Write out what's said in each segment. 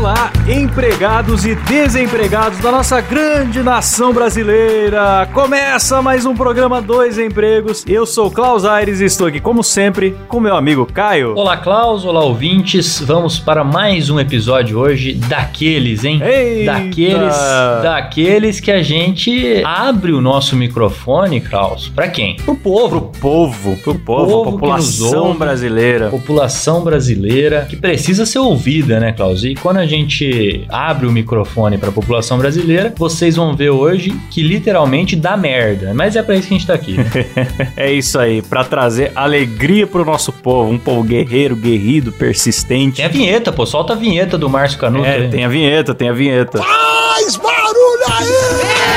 Olá, empregados e desempregados da nossa grande nação brasileira! Começa mais um programa Dois Empregos. Eu sou Klaus Aires e estou aqui, como sempre, com meu amigo Caio. Olá, Klaus, olá, ouvintes. Vamos para mais um episódio hoje daqueles, hein? Eita! Daqueles, daqueles que a gente abre o nosso microfone, Klaus. Para quem? Pro povo. Pro povo, pro povo, povo que população ouve. brasileira. População brasileira que precisa ser ouvida, né, Klaus? E quando a gente abre o microfone para a população brasileira, vocês vão ver hoje que literalmente dá merda. Mas é para isso que a gente tá aqui. né? É isso aí, pra trazer alegria pro nosso povo, um povo guerreiro, guerrido, persistente. Tem a vinheta, pô. Solta a vinheta do Márcio Canuto. É, aí. tem a vinheta, tem a vinheta. Faz barulho aí!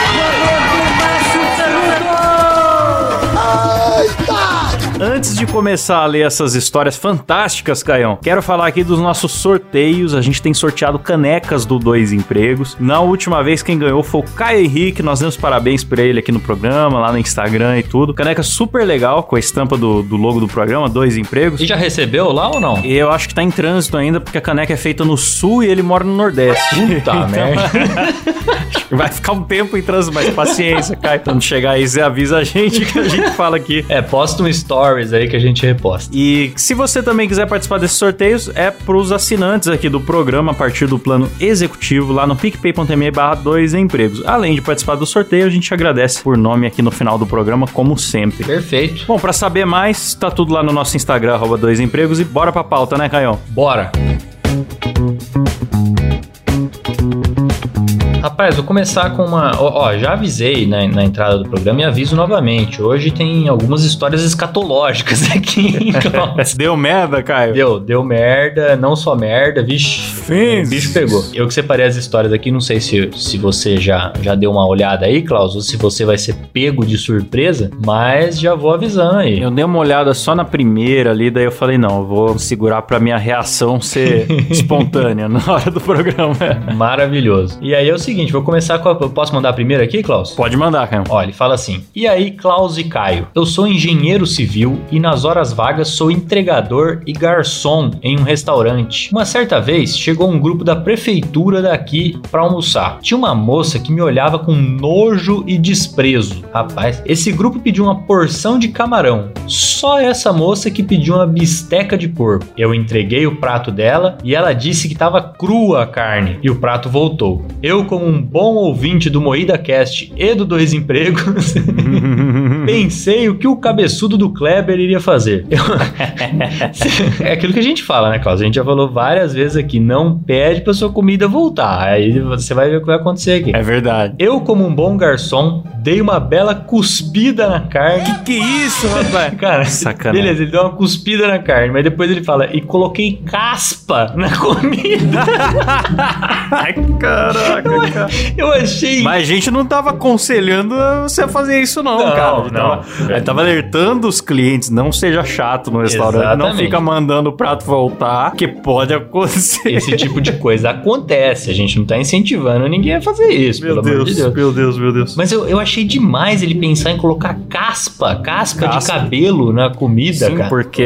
Antes de começar a ler essas histórias fantásticas, Caião, quero falar aqui dos nossos sorteios. A gente tem sorteado canecas do Dois Empregos. Na última vez, quem ganhou foi o Caio Henrique. Nós demos parabéns pra ele aqui no programa, lá no Instagram e tudo. Caneca super legal, com a estampa do, do logo do programa, Dois Empregos. E já recebeu lá ou não? Eu acho que tá em trânsito ainda, porque a caneca é feita no sul e ele mora no nordeste. Puta merda. Vai ficar um tempo em trânsito, mas paciência, Caio. Quando chegar aí, você avisa a gente que a gente fala aqui. É, posta um stories aí que a gente reposta. E se você também quiser participar desses sorteios, é pros assinantes aqui do programa a partir do plano executivo lá no picpay.me barra dois empregos. Além de participar do sorteio, a gente agradece por nome aqui no final do programa, como sempre. Perfeito. Bom, pra saber mais, tá tudo lá no nosso Instagram, arroba dois empregos, e bora pra pauta, né, Caião? Bora. Rapaz, vou começar com uma. Ó, ó, já avisei na, na entrada do programa e aviso novamente. Hoje tem algumas histórias escatológicas aqui. Klaus. Deu merda, Caio? Deu, deu merda, não só merda, vixe. O bicho pegou. Eu que separei as histórias aqui, não sei se, se você já, já deu uma olhada aí, Klaus, ou se você vai ser pego de surpresa, mas já vou avisando aí. Eu dei uma olhada só na primeira ali, daí eu falei, não, eu vou segurar pra minha reação ser espontânea na hora do programa. Maravilhoso. E aí é o seguinte, vou começar com a. eu Posso mandar a primeira aqui, Klaus? Pode mandar, Caio. Olha, ele fala assim: E aí, Klaus e Caio? Eu sou engenheiro civil e nas horas vagas sou entregador e garçom em um restaurante. Uma certa vez chegou um grupo da prefeitura daqui pra almoçar. Tinha uma moça que me olhava com nojo e desprezo. Rapaz, esse grupo pediu uma porção de camarão. Só essa moça que pediu uma bisteca de porco. Eu entreguei o prato dela e ela disse que estava crua a carne e o prato voltou. Eu, como um bom ouvinte do Moída Cast e do Dois Empregos, pensei o que o cabeçudo do Kleber iria fazer. Eu- é aquilo que a gente fala, né, Klaus? A gente já falou várias vezes aqui: não pede pra sua comida voltar. Aí você vai ver o que vai acontecer aqui. É verdade. Eu, como um bom garçom, dei uma bela cuspida na carne. Que isso, rapaz? Cara, Sacanagem. beleza, ele deu uma cuspida na carne, mas depois ele fala, e coloquei caspa na comida. Ai, caraca, cara. Eu achei. Mas a gente não tava aconselhando você a fazer isso, não, Não, cara. A gente, não. Tava, gente tava alertando os clientes, não seja chato no restaurante, não Exatamente. fica mandando o prato voltar, que pode acontecer. Esse tipo de coisa acontece. A gente não tá incentivando ninguém a fazer isso, Meu amor de Deus, Deus. meu Deus, meu Deus. Mas eu, eu achei demais ele pensar em colocar caspa, casca, de Caspa. cabelo na comida, Sim, cara. porque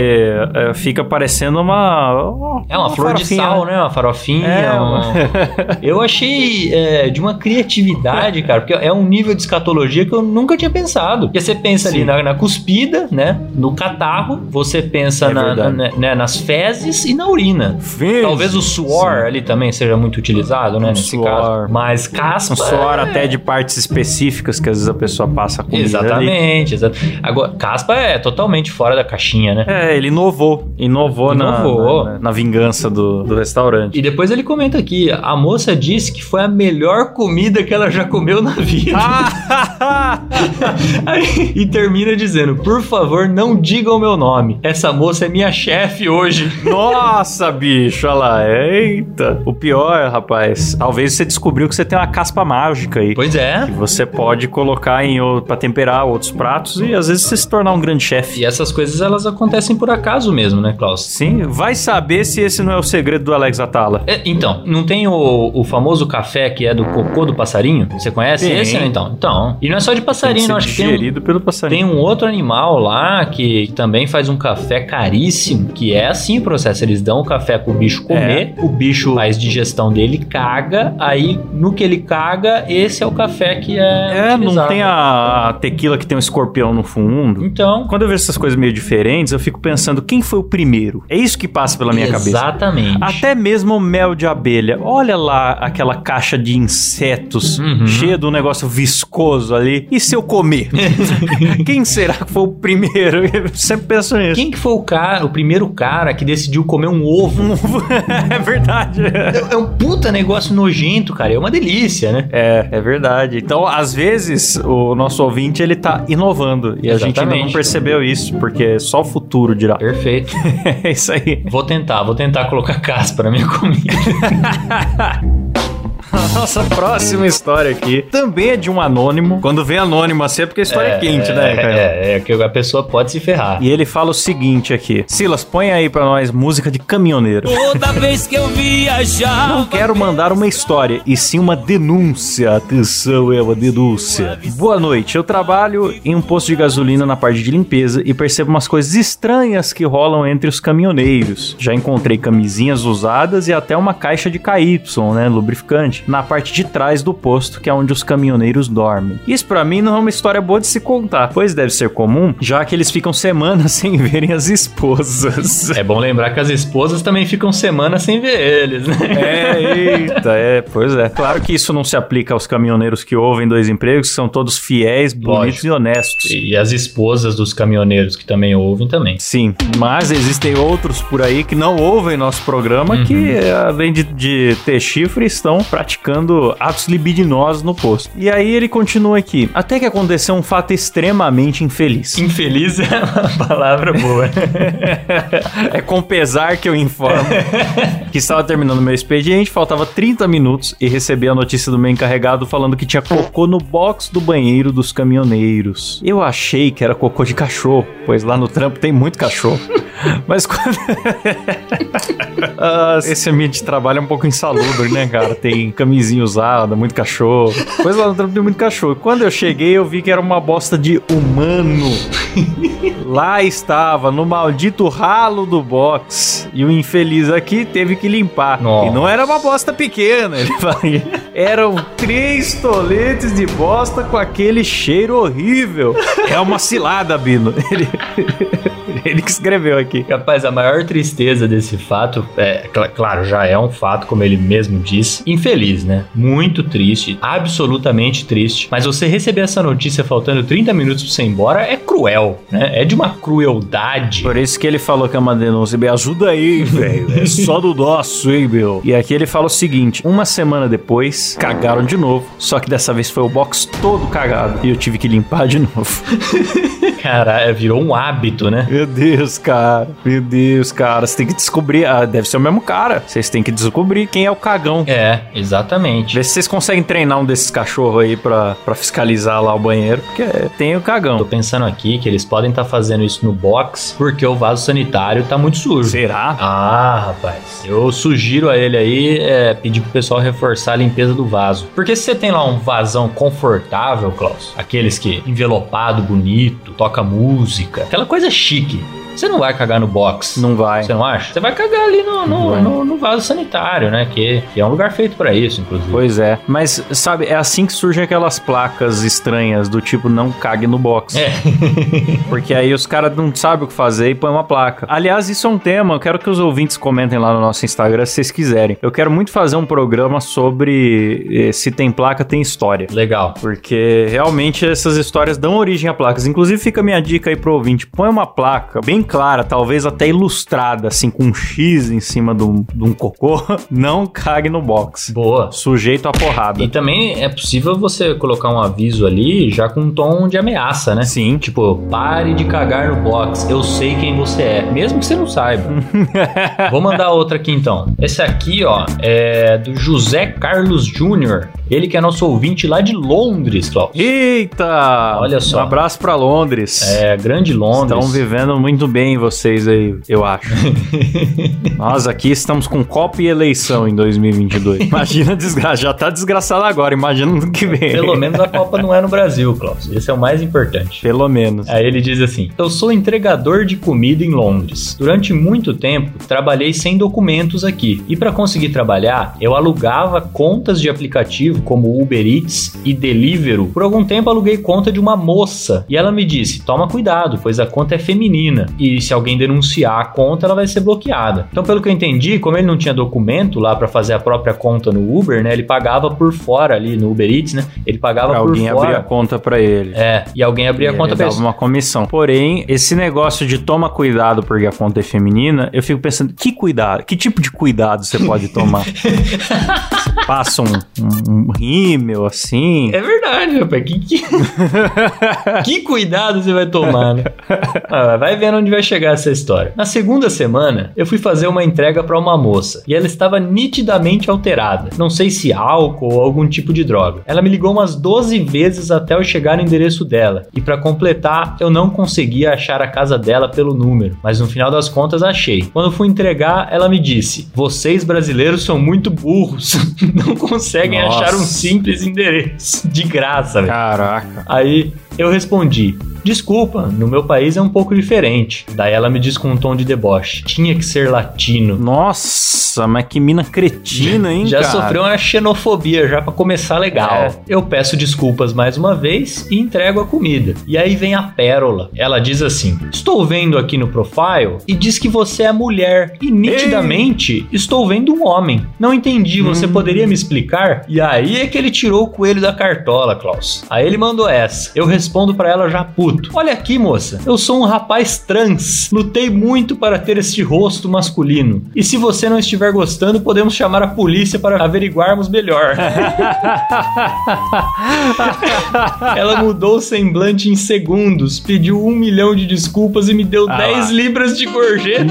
é, fica parecendo uma. É uma, flor de sal, né? Uma farofinha. É, uma- Eu achei é, de uma criatividade, cara, porque é um nível de escatologia que eu nunca tinha pensado. Porque você pensa ali Sim. na, na cuspida, né? No catarro, você pensa É na- na- né, nas fezes e na urina. Fez. Talvez o suor ali também seja muito utilizado, né? Um Nesse suor. caso. Mas caspa. Um suor é- até de partes específicas que às vezes a pessoa passa ali. Exatamente. Agora, caspa é totalmente fora da caixinha, né? É, ele inovou. Inovou, na- Inovou. Na, na vingança do, do restaurante. E depois ele comenta aqui: a moça disse que foi a melhor comida que ela já comeu na vida. Ah! Aí- e termina dizendo: Por favor, não diga o meu nome. Essa moça é minha chefe hoje. Nossa, bicho, olha lá. Eita. O pior, rapaz, talvez você descobriu que você tem uma caspa mágica aí. Pois é. Você pode colocar em pra temperar outros pratos e às vezes você se tornar um grande chefe. E essas coisas elas acontecem por acaso mesmo, né, Klaus? Sim, vai saber se esse não é o segredo do Alex Atala. É, então, não tem o, o famoso café que é do cocô do passarinho? Você conhece Tem. esse, né? Então, então. E não é só de que passarinho, não. Acho que tem um, pelo passarinho. Tem um outro animal lá que também faz um café caríssimo, que é assim o processo. Eles dão o café pro bicho comer, o bicho faz digestão dele, caga, aí no que ele caga, esse é o café que é. É, não utilizado. tem a, tequila que tem um escorpião no fundo. Então. Quando eu vejo essas coisas meio diferentes, eu fico pensando quem foi o primeiro. É isso que passa pela minha cabeça. Exatamente. Até mesmo o mel de abelha. Olha lá aquela caixa de insetos Uhum. cheia de um negócio viscoso ali. E se eu comer? Quem será que foi o primeiro? Eu sempre penso nisso. Quem que foi o cara, o primeiro cara que decidiu comer um ovo? é verdade. É é um puta negócio nojento, cara. É uma delícia, né? É, é verdade. Então, às vezes, o nosso ouvinte, ele tá inovando. E a gente ainda não Exatamente. percebeu isso, porque só o futuro dirá. Perfeito. É isso aí. Vou tentar, vou tentar colocar caspa na minha comida. A nossa próxima história aqui também é de um anônimo. Quando vem anônimo assim é porque a história é, quente, né, Caio? É, é, que a pessoa pode se ferrar. E ele fala o seguinte aqui. Silas, põe aí pra nós música de caminhoneiro. Toda vez que eu viajar. Não quero mandar uma história, e sim uma denúncia. Atenção, é uma denúncia. Boa noite. Eu trabalho em um posto de gasolina na parte de limpeza e percebo umas coisas estranhas que rolam entre os caminhoneiros. Já encontrei camisinhas usadas e até uma caixa de KY, né, lubrificante, na parte de trás do posto, que é onde os caminhoneiros dormem. Isso pra mim não é uma história boa de se contar, pois deve ser comum, já que eles ficam semanas sem verem as esposas. É bom lembrar que as esposas também ficam semanas sem ver eles, né? É, eita, é, pois é. Claro que isso não se aplica aos caminhoneiros que ouvem dois empregos, que são todos fiéis, bonitos Lógico. e honestos. E as esposas dos caminhoneiros que também ouvem também. Sim, mas existem outros por aí que não ouvem nosso programa que, além de, de ter chifre, estão praticando atos libidinosos no posto. E aí ele continua aqui. Até que aconteceu um fato extremamente infeliz. Infeliz é uma palavra boa. é com pesar que eu informo que estava terminando meu expediente, faltava 30 minutos e recebi a notícia do meu encarregado falando que tinha cocô no box do banheiro dos caminhoneiros. Eu achei que era cocô de cachorro, pois lá no trampo tem muito cachorro. Mas quando. Ah, esse ambiente de trabalho é um pouco insalubre, né, cara? Tem camisinha usada, muito cachorro. Pois lá no trampo tem muito cachorro. Quando eu cheguei, eu vi que era uma bosta de humano. Lá estava, no maldito ralo do box. E o infeliz aqui teve que limpar. Nossa. E não era uma bosta pequena, ele fala. Eram três toletes de bosta com aquele cheiro horrível. É uma cilada, Bino. Ele, ele que escreveu aqui. Rapaz, a maior tristeza desse fato, é, cl- claro, já é um fato, como ele mesmo disse, infeliz, né? Muito triste, absolutamente triste. Mas você receber essa notícia faltando 30 minutos pra você ir embora é cruel, né? É de uma crueldade. Por isso que ele falou que é uma denúncia. Me ajuda aí, velho. É só do nosso, hein, meu. E aqui ele fala o seguinte: uma semana depois, cagaram de novo. Só que dessa vez foi o box todo cagado. E eu tive que limpar de novo. Cara, virou um hábito, né? Meu Deus, cara. Meu Deus, cara. Você tem que descobrir. Ah, deve ser o mesmo cara. Vocês têm que descobrir quem é o cagão. É, exatamente. Vê se vocês conseguem treinar um desses cachorros aí pra, pra fiscalizar lá o banheiro. Porque tem o Tô cagão. pensando aqui que eles podem estar fazendo isso no box porque o vaso sanitário tá muito sujo. Será? Ah, rapaz. Eu sugiro a ele aí é, pedir pro pessoal reforçar a limpeza do vaso. Porque se você tem lá um vasão confortável, Klaus, aqueles que envelopado, bonito, toca música, aquela coisa chique. Você não vai cagar no box. Não vai. Você não acha? Você vai cagar ali no, no, no- no vaso sanitário, né? Que, que é um lugar feito pra isso, inclusive. Pois é. Mas, sabe, é assim que surgem aquelas placas estranhas do tipo não cague no box. É. Porque aí os caras não sabem o que fazer e põem uma placa. Aliás, isso é um tema, eu quero que os ouvintes comentem lá no nosso Instagram se vocês quiserem. Eu quero muito fazer um programa sobre eh, se tem placa, tem história. Legal. Porque realmente essas histórias dão origem a placas. Inclusive, fica a minha dica aí pro ouvinte: põe uma placa bem clara, talvez até ilustrada, assim, com um X em cima de um, de um cocô, não cague no box. Boa. Sujeito a porrada. E também é possível você colocar um aviso ali já com um tom de ameaça, né? Sim. Tipo, pare de cagar no box, eu sei quem você é, mesmo que você não saiba. Vou mandar outra aqui então. Esse aqui, ó, é do José Carlos Júnior. Ele que é nosso ouvinte lá de Londres, Klaus. Eita! Olha só. Um abraço pra Londres. É, grande Londres. Estão vivendo muito bem vocês aí, eu acho. Nós aqui estamos com copo e eleição em 2022. Imagina a desgraça. Já tá desgraçado agora, imagina no que vem. Pelo menos a Copa não é no Brasil, Klaus. Esse é o mais importante. Pelo menos. Aí ele diz assim: Eu sou entregador de comida em Londres. Durante muito tempo, trabalhei sem documentos aqui. E para conseguir trabalhar, eu alugava contas de aplicativo como Uber Eats e Deliveroo. Por algum tempo, aluguei conta de uma moça. E ela me disse: Toma cuidado, pois a conta é feminina. E se alguém denunciar a conta, ela vai ser bloqueada. Então, pelo que eu entendi, como ele não tinha documento lá para fazer a própria conta no Uber, né? Ele pagava por fora ali no Uber Eats, né? Ele pagava Pra por alguém fora. a conta pra ele. É, e alguém abria E a conta ele pra dava ele. uma comissão. Porém, esse negócio de toma cuidado porque a conta é feminina, eu fico pensando, que cuidado? Que tipo de cuidado você pode tomar? Passa um, um, um rímel assim? É verdade, rapaz. Que, que... que cuidado você vai tomar, né? Ah, vai vendo onde vai chegar essa história. Na segunda semana, eu fui fazer uma entrega pra uma moça e ela estava nitidamente alterada. Não sei se álcool ou algum tipo de droga. Ela me ligou umas 12 vezes até eu chegar no endereço dela. E pra completar, eu não conseguia achar a casa dela pelo número, mas no final das contas achei. Quando fui entregar, ela me disse: "Vocês brasileiros são muito burros, não conseguem Nossa. achar um simples endereço de graça, velho." Caraca. Aí eu respondi: Desculpa, no meu país é um pouco diferente. Daí ela me diz com um tom de deboche: Tinha que ser latino. Nossa, mas que mina cretina, hein, Já cara? sofreu uma xenofobia, já pra começar legal. É. Eu peço desculpas mais uma vez e entrego a comida. E aí vem a pérola. Ela diz assim: Estou vendo aqui no profile e diz que você é mulher. E nitidamente estou vendo um homem. Não entendi, você Hum. poderia me explicar? E aí é que ele tirou o coelho da cartola, Klaus. Aí ele mandou essa. Eu respondo pra ela já puto. Olha aqui, moça. Eu sou um rapaz trans. Lutei muito para ter este rosto masculino. E se você não estiver gostando, podemos chamar a polícia para averiguarmos melhor. Ela mudou o semblante em segundos, pediu um milhão de desculpas e me deu Ah 10 lá. libras de gorjeta.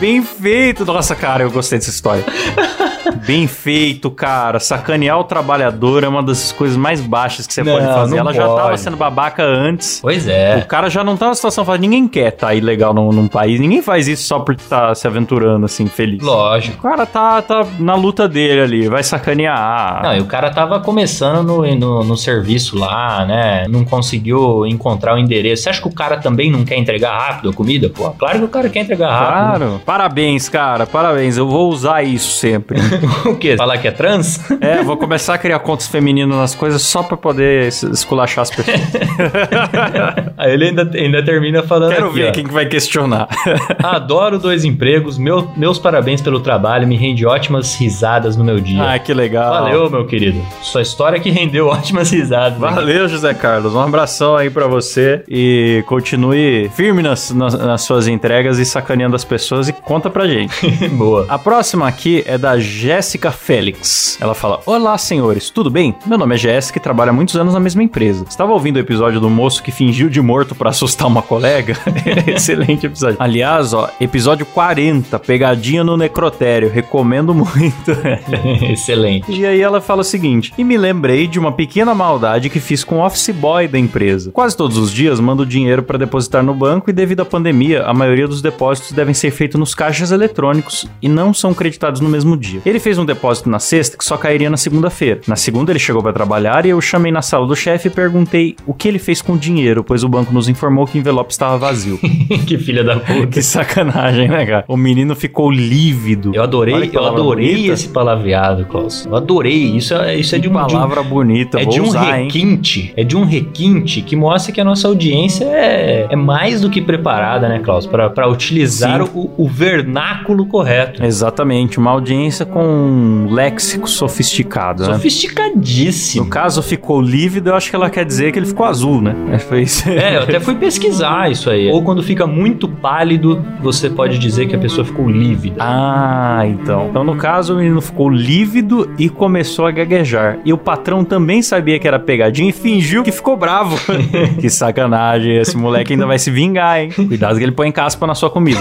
Bem feito. Nossa, cara, eu gostei dessa história. Bem feito, cara. Sacanear o trabalhador é uma das coisas mais baixas que você Não, pode fazer. Não Ela já pode. tava sendo babaca antes. Pois é. O cara já não tá na situação fácil. Ninguém quer tá ilegal num, num país. Ninguém faz isso só porque tá se aventurando assim, feliz. Lógico. O cara tá, tá na luta dele ali. Vai sacanear. Não, e o cara tava começando no, no, no serviço lá, né? Não conseguiu encontrar o endereço. Você acha que o cara também não quer entregar rápido a comida? Pô, claro que o cara quer entregar rápido. Claro. Parabéns, cara. Parabéns. Eu vou usar isso sempre. O quê? Falar que é trans? é, vou começar a criar contas femininas nas coisas só pra poder esculachar as pessoas. Aí ele ainda, ainda termina falando Quero aqui, ver ó. quem que vai questionar. Adoro dois empregos. Meu, meus parabéns pelo trabalho. Me rende ótimas risadas no meu dia. ah, que legal. Valeu, meu querido. Sua história que rendeu ótimas risadas. aqui. Valeu, José Carlos. Um abração aí pra você e continue firme nas, nas, nas suas entregas e sacaneando as pessoas e conta pra gente. Boa. A próxima aqui é da Jéssica Félix. Ela fala: Olá, senhores, tudo bem? Meu nome é Jéssica e trabalho há muitos anos na mesma empresa. Estava ouvindo o episódio do moço que fingiu de morto pra assustar uma colega? Excelente episódio. Aliás, ó, episódio 40, pegadinha no necrotério. Recomendo muito. Excelente. E aí ela fala o seguinte: E me lembrei de uma pequena maldade que fiz com o office boy da empresa. Quase todos os dias mando dinheiro para depositar no banco e devido à pandemia, a maioria dos depósitos devem ser feitos nos caixas eletrônicos e não são creditados no mesmo dia. Ele fez um depósito na sexta que só cairia na segunda-feira. Na segunda ele chegou para trabalhar e eu chamei na sala do chefe e perguntei o que ele fez com o dinheiro, pois o banco nos informou que o envelope estava vazio. que filha da puta. que sacanagem, né, cara? O menino ficou lívido. Eu adorei, eu palavra adorei bonita. esse palavreado, Klaus. Eu adorei. Isso é, isso é de Que um, de um- palavra bonita, é de um usar, hein? requinte, é de um requinte que mostra que a nossa audiência é, é mais do que preparada, né, Klaus? Pra pra utilizar o, o vernáculo correto. Exatamente, uma audiência com um léxico sofisticado, né? Sofisticadíssimo. No caso, ficou lívido, eu acho que ela quer dizer que ele ficou azul, né? É, Foi isso. É, eu até fui pesquisar isso aí. Ou quando fica muito pálido, você pode dizer que a pessoa ficou lívida. Ah, então. Então, no caso, o menino ficou lívido e começou a gaguejar. E o patrão também sabia que era pegadinha e fingiu que ficou bravo. que sacanagem, esse moleque ainda vai se vingar, hein? Cuidado que ele põe caspa na sua comida.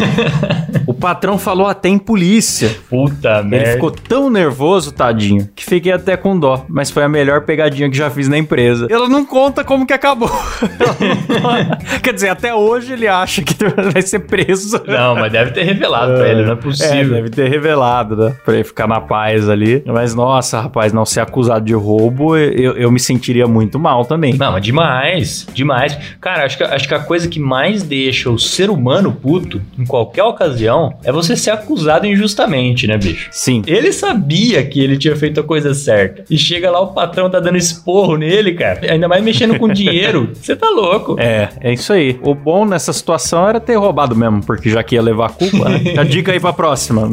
o patrão falou até em polícia. Puta Ele merda. ficou tão nervoso, tadinho, que fiquei até com dó. Mas foi a melhor pegadinha que já fiz na empresa. Ela não conta como que acabou. Quer dizer, até hoje ele acha que vai ser preso. Não, mas deve ter revelado pra ele, não é É, possível. deve ter revelado, né? Pra ele ficar na paz ali. Mas, nossa, rapaz, não ser acusado de roubo, eu, eu me sentiria muito mal também. Não, mas demais, demais. Cara, acho que, acho que a coisa que mais deixa o ser humano puto, em qualquer ocasião, é você ser acusado injustamente, né, bicho? Sim. Ele sabia que ele tinha feito a coisa certa. E chega lá, o patrão tá dando esporro nele, cara. Ainda mais mexendo com dinheiro. Você tá louco. É, é isso aí. O bom nessa situação era ter roubado mesmo, porque já que ia levar a culpa, né? A dica aí pra próxima.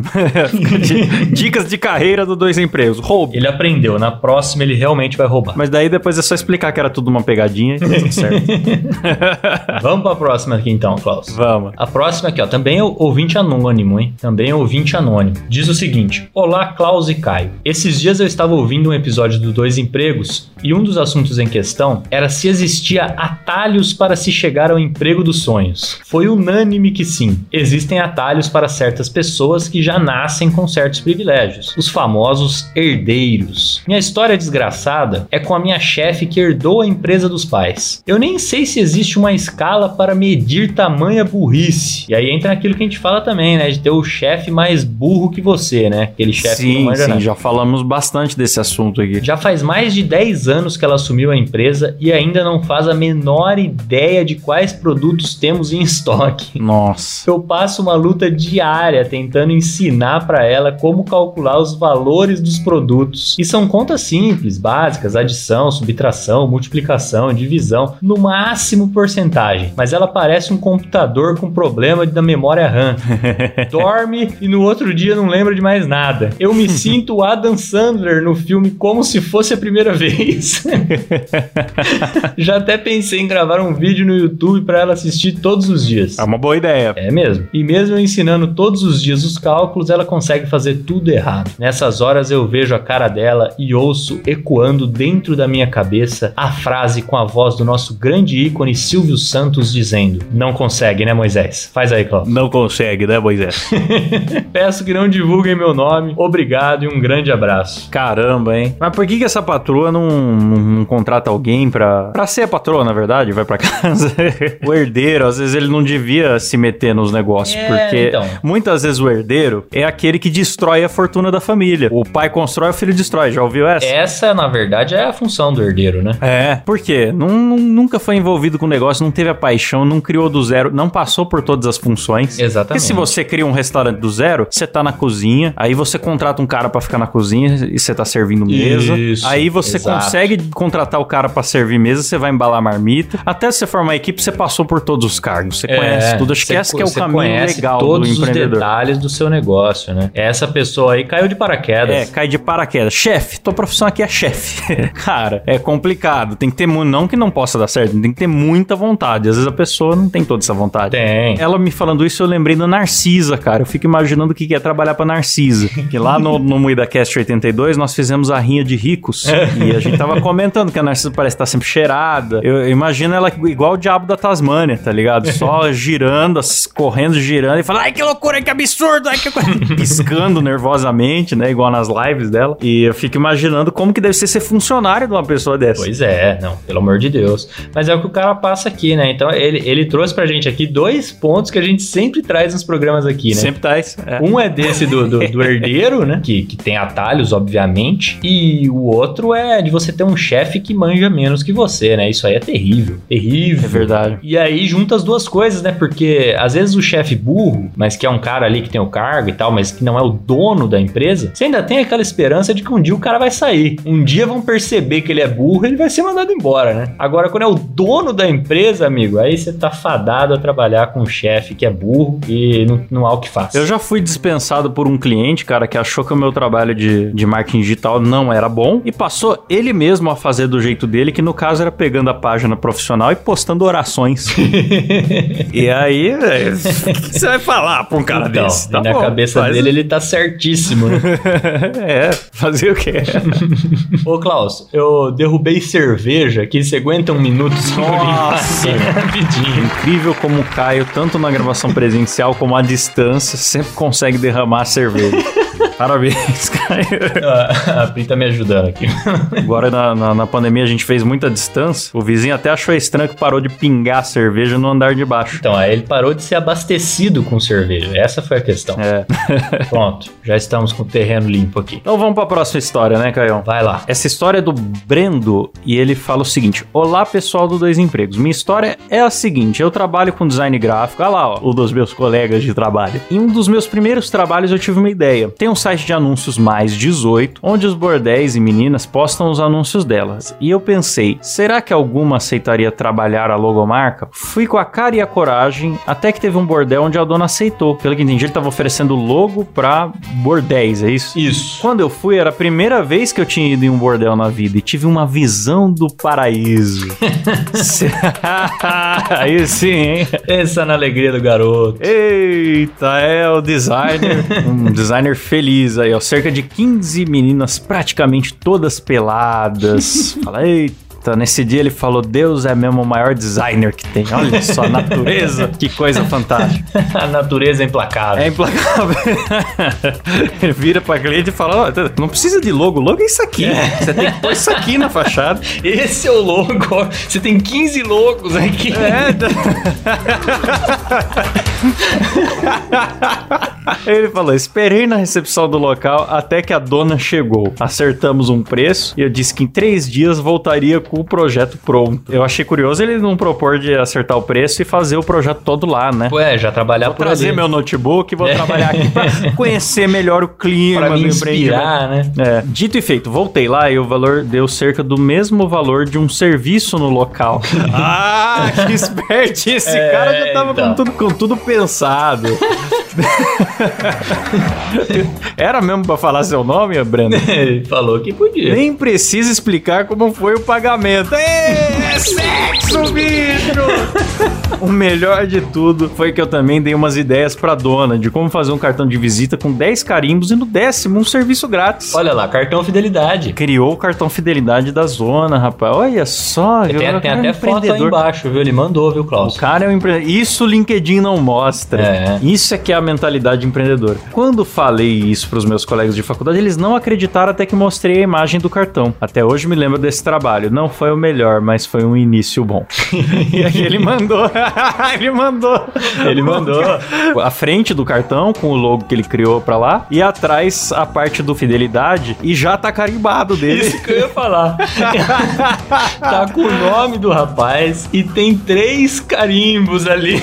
Dicas de carreira do Dois Empregos. Roube. Ele aprendeu, na próxima ele realmente vai roubar. Mas daí depois é só explicar que era tudo uma pegadinha e tá tudo certo. Vamos pra próxima aqui então, Klaus. Vamos. A próxima aqui, ó, também é ouvinte anônimo, hein? Também é ouvinte anônimo. Diz o seguinte: Olá, Klaus e Caio. Esses dias eu estava ouvindo um episódio do Dois Empregos e um dos assuntos em questão era se existia atalhos para se chegar ao emprego dos sonhos. Foi unânime que sim. Existem atalhos para certas pessoas que já nascem com certos privilégios, os famosos herdeiros. Minha história desgraçada é com a minha chefe que herdou a empresa dos pais. Eu nem sei se existe uma escala para medir tamanha burrice. E aí entra naquilo que a gente fala também, né? De ter o chefe mais burro que você, né? Aquele chefe que não Sim, sim, nada. já falamos bastante desse assunto aqui. Já faz mais de 10 anos que ela assumiu a empresa e ainda não faz a menor ideia de quais produtos temos em estoque. Nossa. Eu passo uma luta diária tentando ensinar para ela como calcular os valores dos produtos. E são contas simples, básicas, adição, subtração, multiplicação, divisão, no máximo porcentagem. Mas ela parece um computador com problema da memória RAM. Dorme e no outro dia não lembra de mais nada. Eu me sinto o Adam Sandler no filme como se fosse a primeira vez. Já até pensei em gravar um vídeo no YouTube para ela assistir todos os dias. É uma boa ideia. É mesmo. E mesmo eu ensinando todos os dias os cálculos, ela consegue fazer tudo errado. Nessas horas eu vejo a cara dela e ouço ecoando dentro da minha cabeça a frase com a voz do nosso grande ícone Silvio Santos dizendo: Não consegue, né, Moisés? Faz aí, Cláudio. Não consegue, né, Moisés? Peço que não divulguem meu nome. Obrigado e um grande abraço. Caramba, hein? Mas por que, que essa patroa não, não, não contrata alguém pra, pra ser a patroa, na verdade? Vai pra casa. o herdeiro, às vezes ele não devia se meter nos negócios, É, porque então. muitas vezes o herdeiro é aquele que destrói a fortuna da família. O pai constrói, o filho destrói. Já ouviu essa? Essa, na verdade, é a função do herdeiro, né? É, por quê? Nun- nun- nunca foi envolvido com o negócio, não teve a paixão, não criou do zero, não passou por todas as funções. Exatamente. Porque se você cria um restaurante do zero, você tá na cozinha, aí você contrata um cara pra ficar na cozinha e você tá servindo mesa. Isso, aí você exato. consegue contratar o cara pra servir mesa, você vai embalar a marmita. Até você formar a equipe, você passou por todos os cargos. Você conhece tudo. Acho que você esse que é o você caminho legal todos do os empreendedor. detalhes do seu negócio, né? Essa pessoa aí caiu de paraquedas. É, cai de paraquedas. Chefe, tua profissão aqui é chefe. Cara, é complicado. Tem que ter mu- não que não possa dar certo, tem que ter muita vontade. Às vezes a pessoa não tem toda essa vontade. Tem. Ela me falando isso, eu lembrei da Narcisa, cara. Eu fico imaginando o que é trabalhar pra Narcisa. Que lá no, no Moída Cast 82, nós fizemos a rinha de ricos. e a gente tava comentando que a Narcisa parece estar sempre cheirada. Eu, eu imagino ela igual o diabo da Tasmânia, tá ligado? Só girando, correndo, girando. E fala, ai que loucura, que absurdo, ai que. Piscando nervosamente, né? Igual nas lives dela. E eu fico imaginando como que deve ser ser funcionário de uma pessoa dessa. Pois é, não, pelo amor de Deus. Mas é o que o cara passa aqui, né? Então ele, ele trouxe pra gente aqui dois pontos que a gente sempre traz nos programas aqui, né? Sempre tá isso. É. Um é desse do, do, do herdeiro, né? Que, que tem atalhos, obviamente. E o outro é de você ter um chefe que manja menos que você, né? Isso aí é terrível. Terrível. É verdade. E aí junta as duas coisas, né? Porque às vezes o chefe burro, mas que é um cara ali que tem o cargo e tal, mas que não é o dono da empresa, você ainda tem aquela esperança de que um dia o cara vai sair. Um dia vão perceber que ele é burro e ele vai ser mandado embora, né? Agora, quando é o dono da empresa, amigo, aí você tá fadado a trabalhar com um chefe que é burro e não, não há o que faça. Eu já fui dispensado por um cliente, cara, que achou que o meu trabalho de, de marketing digital não era bom e passou ele mesmo a fazer do jeito dele, que no caso era pegando a página profissional e postando orações. e aí, velho, o que você vai falar pra um cara então, desse? e na bom, cabeça faz- dele ele tá certíssimo, né? é, fazer o quê? Ô, Klaus, eu derrubei cerveja aqui, você aguenta um minuto só Nossa. rapidinho. Incrível como o Caio, tanto na gravação presencial como à distância, sempre consegue derramar cerveja. Parabéns, Caio. Ah, a Pri tá me ajudando aqui. Agora na, na, na pandemia a gente fez muita distância. O vizinho até achou estranho que parou de pingar cerveja no andar de baixo. Então, aí ele parou de ser abastecido com cerveja. Essa foi a questão. É. Pronto, já estamos com o terreno limpo aqui. Então vamos pra próxima história, né, Caião? Vai lá. Essa história é do Brendo e ele fala o seguinte: Olá, pessoal do Dois Empregos. Minha história é a seguinte: eu trabalho com design gráfico. Olha lá, ó, um dos meus colegas de trabalho. Em um dos meus primeiros trabalhos eu tive uma ideia. Tem um site de anúncios mais 18, onde os bordéis e meninas postam os anúncios delas. E eu pensei: será que alguma aceitaria trabalhar a logomarca? Fui com a cara e a coragem, até que teve um bordel onde a dona aceitou. Pelo que entendi, ele tava oferecendo logo pra bordéis, é isso? Isso. Quando eu fui, era a primeira vez que eu tinha ido em um bordel na vida e tive uma visão do paraíso. Aí sim, hein? Pensa na alegria do garoto. Eita, é o designer, um designer feliz aí, ó. Cerca de 15 meninas, praticamente todas peladas. Fala, eita. Nesse dia ele falou: Deus é mesmo o maior designer que tem. Olha só, a natureza, que coisa fantástica. a natureza é implacável. É implacável. Ele vira pra cliente e fala: "Ó, não precisa de logo, logo é isso aqui. Você tem que pôr isso aqui na fachada. Esse é o logo. Você tem 15 logos aqui. É. Ele falou: esperei na recepção do local até que a dona chegou. Acertamos um preço e eu disse que em três dias voltaria com o projeto pronto. Eu achei curioso ele não propor de acertar o preço e fazer o projeto todo lá, né? Ué, já trabalhar Vou por trazer ali. meu notebook, vou trabalhar aqui pra conhecer melhor o clima Pra me do empreendimento. inspirar, né? É. Dito e feito, voltei lá e o valor deu cerca do mesmo valor de um serviço no local. ah, que esperto! Esse É, cara já tava então. com, tudo, com tudo pensado. Era mesmo pra falar seu nome, Breno? Ele falou que podia. Nem precisa explicar como foi o pagamento. Ê, sexo, bicho! O melhor de tudo foi que eu também dei umas ideias pra dona de como fazer um cartão de visita com 10 carimbos e no décimo um serviço grátis. Olha lá, cartão fidelidade. Criou o cartão fidelidade da zona, rapaz. Olha só. Tem, o tem é até foto aí embaixo, viu? Ele mandou, viu, O Klaus? cara é um empreendedor. Isso o LinkedIn não mostra. É. Isso é que é a mentalidade empreendedora. Quando falei isso pros meus colegas de faculdade, eles não acreditaram até que mostrei a imagem do cartão. Até hoje me lembro desse trabalho. Não foi o melhor, mas foi um início bom. e aí ele mandou. ele mandou. Ele mandou. A frente do cartão com o logo que ele criou pra lá e atrás a parte do fidelidade e já tá carimbado dele. Isso que eu ia falar. tá com o nome do rapaz e tem três carimbos ali.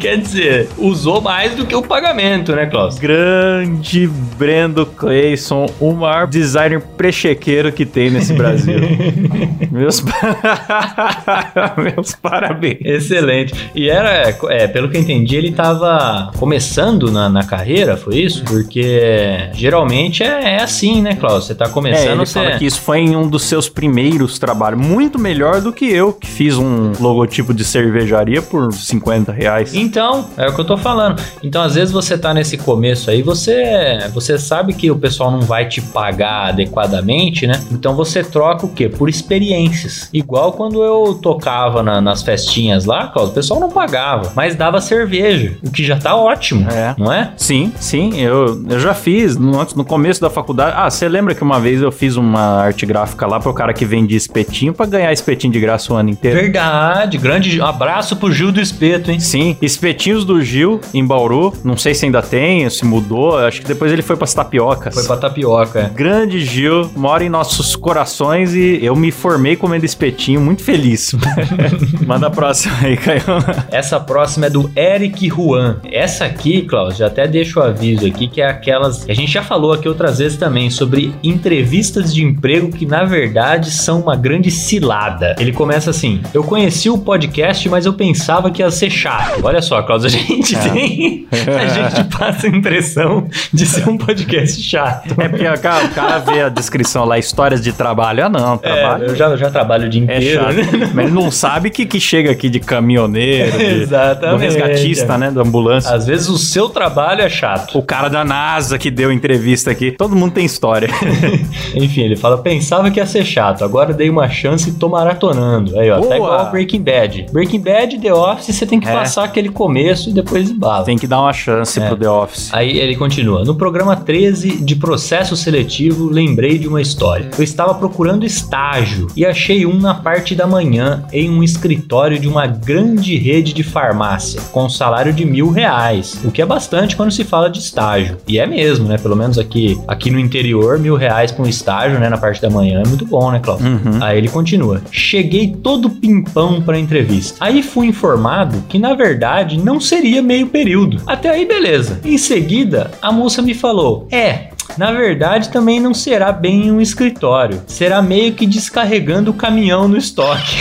Quer dizer, usou mais do que o pagamento, né, Klaus? Grande Brendo Clayson, o maior designer prechequeiro que tem nesse Brasil. meus, meus parabéns. Excelente. E era, é, pelo que eu entendi, ele tava começando na, na carreira, foi isso? Porque geralmente é, é assim, né, Klaus? Você tá É, começando, ele você... fala que isso foi em um dos seus primeiros trabalhos. Muito melhor do que eu, que fiz um logotipo de cervejaria por 50 reais. Então, é o que eu tô falando. Então, às vezes você tá nesse começo aí, você, você sabe que o pessoal não vai te pagar adequadamente, né? Então você troca o quê? Por experiências. Igual quando eu tocava na- nas festinhas lá, o pessoal não pagava, mas dava cerveja, o que já tá ótimo, É. não é? Sim, sim, eu, eu já fiz no, antes- no começo da faculdade. Ah, você lembra que uma vez eu fiz uma arte gráfica lá pro cara que vendia espetinho pra ganhar espetinho de graça o ano inteiro? Verdade, grande abraço pro Gil do Espeto, hein? Sim, espetinhos do Gil em Bauru. Não sei se ainda tem, se mudou. Acho que depois ele foi pras tapiocas. Foi pra tapioca. é. Grande Gil, mora em nossos corações e eu me formei comendo espetinho, muito feliz. Manda a próxima aí, Caio. Essa próxima é do Eric Juan. Essa aqui, Klaus, já até deixo o aviso aqui, que é aquelas. que A gente já falou aqui outras vezes também sobre entrevistas de emprego que na verdade são uma grande cilada. Ele começa assim: Eu conheci o podcast, mas eu pensava que ia ser chato. Olha só, Klaus, a gente tem. A a gente passa a impressão de ser um podcast chato. É porque o cara, o cara vê a descrição lá, histórias de trabalho. Ah, não, É, trabalho. eu já, já trabalho o dia É, inteiro. chato. né? Mas ele não sabe que, que chega aqui de caminhoneiro, de- do Exatamente. resgatista, né? Da ambulância. Às vezes o seu trabalho é chato. O cara da NASA que deu entrevista aqui. Todo mundo tem história. Enfim, ele fala: pensava que ia ser chato, agora dei uma chance e tô maratonando. Aí, ó, Boa. tá igual Breaking Bad. Breaking Bad, The Office, você tem que É. passar aquele começo e depois embala. tem que dar uma chance É. pro The Office. Aí ele continua: No programa 13 de processo seletivo, lembrei de uma história. Eu estava procurando estágio e achei um na parte da manhã em um escritório de uma grande rede de farmácia, com um salário de mil reais, o que é bastante quando se fala de estágio. E é mesmo, né? Pelo menos aqui, aqui no interior, mil reais para um estágio, né? Na parte da manhã é muito bom, né, Cláudio? Uhum. Aí ele continua: Cheguei todo pimpão pra entrevista. Aí fui informado que na verdade não seria meio período. Até aí, beleza. Em seguida, a moça me falou: É. Na verdade, também não será bem um escritório. Será meio que descarregando o caminhão no estoque.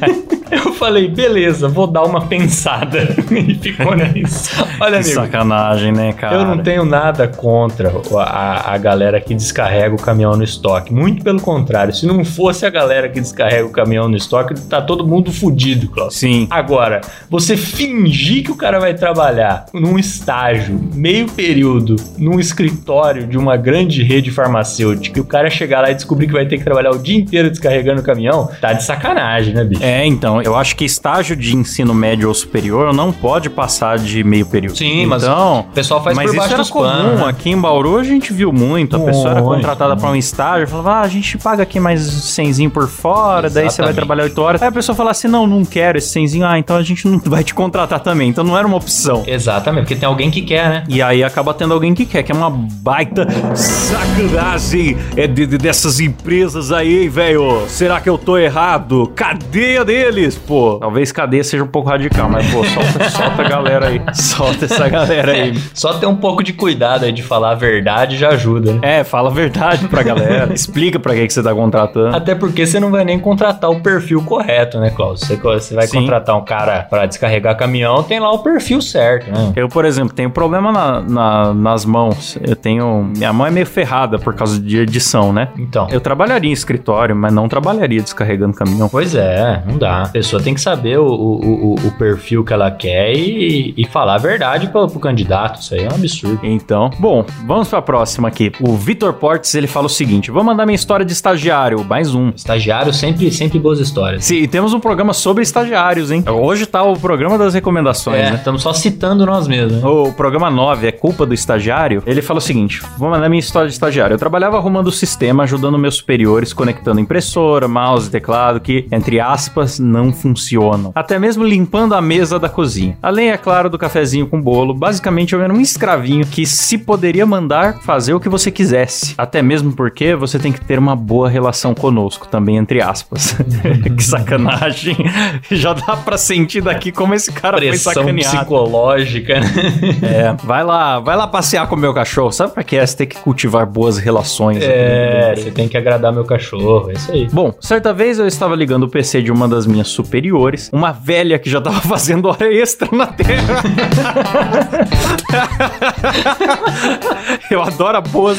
Eu falei, beleza, vou dar uma pensada. E ficou nisso. Olha, Que amigo. sacanagem, né, cara? Eu não tenho nada contra a, a- a galera que descarrega o caminhão no estoque. Muito pelo contrário. Se não fosse a galera que descarrega o caminhão no estoque, tá todo mundo fudido, Klaus. Sim. Agora, você fingir que o cara vai trabalhar num estágio, meio período, num escritório de uma grande rede farmacêutica, e o cara chegar lá e descobrir que vai ter que trabalhar o dia inteiro descarregando o caminhão, tá de sacanagem, né, bicho? É, então, eu acho que estágio de ensino médio ou superior não pode passar de meio período. Sim, mas então, o pessoal faz mas por isso baixo era dos comum. panos, né? Aqui em Bauru a gente viu muito. A pessoa era contratada para um estágio, falava, ah, a gente paga aqui mais 100 por fora, daí você vai Exatamente. trabalhar 8 horas. Aí a pessoa fala assim, não, não quero esse 100, ah, então a gente não vai te contratar também. Então não era uma opção. Exatamente, porque tem alguém que quer, né? E aí acaba tendo alguém que quer, que é uma baita sacanagem é de, de- dessas empresas aí, velho. Será que eu tô errado? Cadeia deles, pô. Talvez cadeia seja um pouco radical, mas pô, solta, solta a galera aí. Solta essa galera aí. Só ter um pouco de cuidado aí de falar a verdade já ajuda, né? É, fala a verdade pra galera. Explica pra que, que você tá contratando. Até porque você não vai nem contratar o perfil correto, né, Klaus? Você, você vai Sim. contratar um cara pra descarregar caminhão, tem lá o perfil certo, né? Eu, por exemplo, tenho problema na- na- nas mãos. Eu tenho. Minha mão é meio ferrada por causa de edição, né? Então. Eu trabalharia em escritório, mas não trabalharia descarregando caminhão. Pois é, não dá. A pessoa tem que saber o, o, o, o perfil que ela quer e, e falar a verdade pro, pro candidato. Isso aí é um absurdo. Então, bom, vamos pra próxima aqui. O Vitor Portes, ele fala o seguinte: vou mandar minha história de estagiário, mais um. Estagiário sempre, sempre boas histórias. Sim, e temos um programa sobre estagiários, hein? Hoje tá o programa das recomendações, É, né? estamos só citando nós mesmos. Né? O programa 9 é culpa do estagiário. Ele fala o seguinte: vou mandar minha história de estagiário. Eu trabalhava arrumando o sistema, ajudando meus superiores, conectando impressora, mouse, teclado, que, entre aspas, não funcionam. Até mesmo limpando a mesa da cozinha. Além, é claro, do cafezinho com bolo. Basicamente, eu era um escravinho que se poderia mandar fazer o que você quisesse. Até mesmo porque você tem que ter uma boa relação conosco, também, entre aspas. que sacanagem. Já dá pra sentir daqui como esse cara foi Pressão sacaneado. psicológica, né? É, vai lá, vai lá passear com o meu cachorro. Sabe pra que é? Você tem que cultivar boas relações. É, você tem que agradar meu cachorro, é isso aí. Bom, certa vez eu estava ligando o PC de uma das minhas superiores, uma velha que já tava fazendo hora extra na Terra. eu adoro a boas,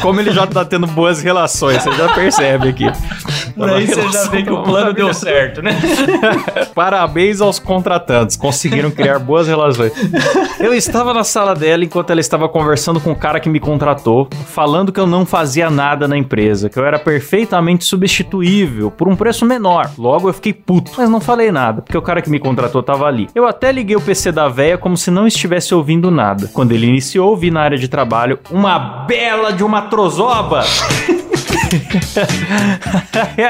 como ele já tá tendo boas relações, você já percebe aqui. Por aí você já vê que o plano deu certo, né? Parabéns aos contratantes, conseguiram criar boas relações. Eu estava na sala dela enquanto ela estava conversando com o cara que me contratou, falando que eu não fazia nada na empresa, que eu era perfeitamente substituível por um preço menor. Logo eu fiquei puto, mas não falei nada, porque o cara que me contratou estava ali. Eu até liguei o PC da véia como se não estivesse ouvindo nada. Quando ele iniciou, vi na área de trabalho uma bela de uma trozoba.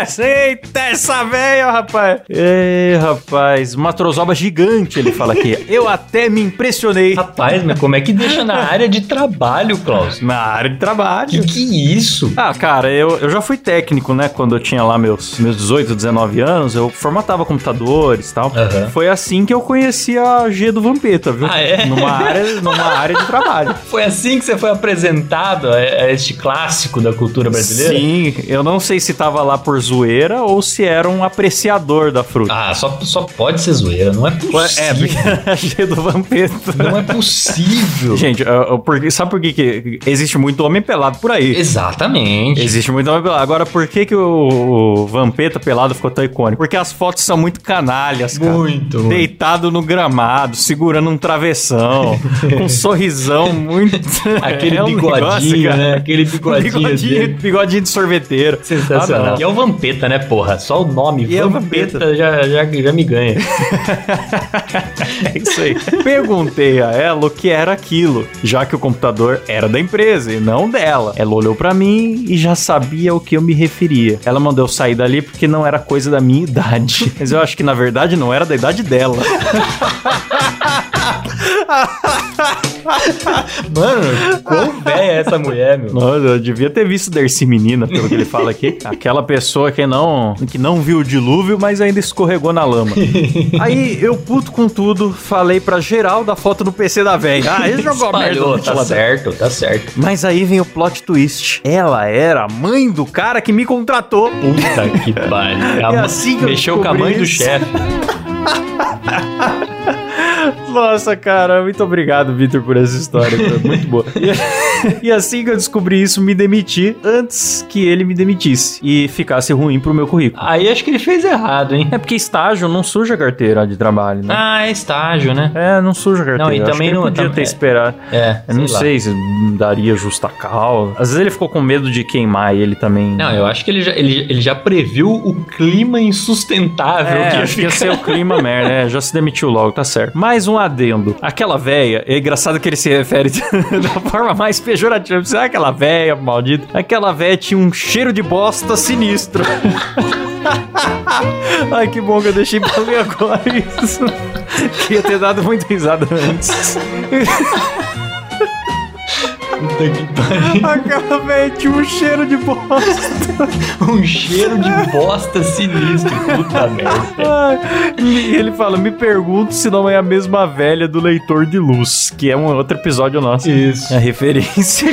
Aceita essa velha, rapaz. Ei, rapaz, uma trozoba gigante, ele fala aqui. Eu até me impressionei. Rapaz, mas como é que deixa na área de trabalho, Klaus? Na área de trabalho. Que que isso? Ah, cara, eu, eu já fui técnico, né? Quando eu tinha lá meus, meus 18, 19 anos, eu formatava computadores e tal. Aham. Foi assim que eu conheci a G do Vampeta, viu? Ah, é? Numa área, numa área de trabalho. Foi assim que você foi apresentado a, a este clássico da cultura brasileira? Sim, mim, eu não sei se tava lá por zoeira ou se era um apreciador da fruta. Ah, só, só pode ser zoeira, não é possível. É, porque achei do Vampeta. Não é possível. Gente, eu- eu- sabe por que, que existe muito homem pelado por aí? Exatamente. Existe muito homem pelado. Agora, por que, que o, o Vampeta pelado ficou tão icônico? Porque as fotos são muito canalhas, cara. Muito. Deitado no gramado, segurando um travessão, com um sorrisão muito. Aquele É um bigodinho, negócio, né? Aquele bigodinho, bigodinho, dele. bigodinho de sorveteiro. Sensacional. Ah, não. e é o Vampeta, né, porra? Só o nome E é o Vampeta já, já, já me ganha. É isso aí. Perguntei a ela o que era aquilo, já que o computador era da empresa e não dela. Ela olhou pra mim e já sabia o que eu me referia. Ela mandou eu sair dali porque não era coisa da minha idade. Mas eu acho que na verdade não era da idade dela. Mano, quão velha é essa mulher, meu? Nossa, eu devia ter visto Dercy Menina, pelo que ele fala aqui. Aquela pessoa que não, que não viu o dilúvio, mas ainda escorregou na lama. Aí eu, puto com tudo, falei pra geral da foto no PC da velha. Ah, ele jogou a merda Espalhou, no tá certo, tá certo. Mas aí vem o plot twist. Ela era a mãe do cara que me contratou. Puta que pariu. Mãe- assim que eu Mexeu com a mãe do isso. chefe. Nossa, cara, muito obrigado, Vitor, por essa história. Muito boa. E, assim que eu descobri isso, me demiti antes que ele me demitisse e ficasse ruim pro meu currículo. Aí acho que ele fez errado, hein? É porque estágio não suja a carteira de trabalho, né? Ah, é estágio, né? É, não suja a carteira. Não, e Eu também que ele não- podia tam- ter é. esperado. É, Eu não lá. sei se daria justa causa. Às vezes ele ficou com medo de queimar ele também. Não, eu acho que ele já, ele, ele já previu o clima insustentável É, que ia acho que ia ficar. ser o clima merda, é, já se demitiu logo, tá certo. Mais um adendo. Aquela véia, é engraçado que ele se refere da forma mais pejorativa. Sabe aquela véia maldita? Aquela véia tinha um cheiro de bosta sinistro. Ai, que bom que eu deixei pra ver agora isso. Queria ter dado muita risada antes. Puta que pariu. Aquela véia tinha um cheiro de bosta. Um cheiro de bosta sinistro. Puta merda. E ele fala: Me pergunto se não é a mesma velha do leitor de luz, que é um outro episódio nosso. Isso. É referência.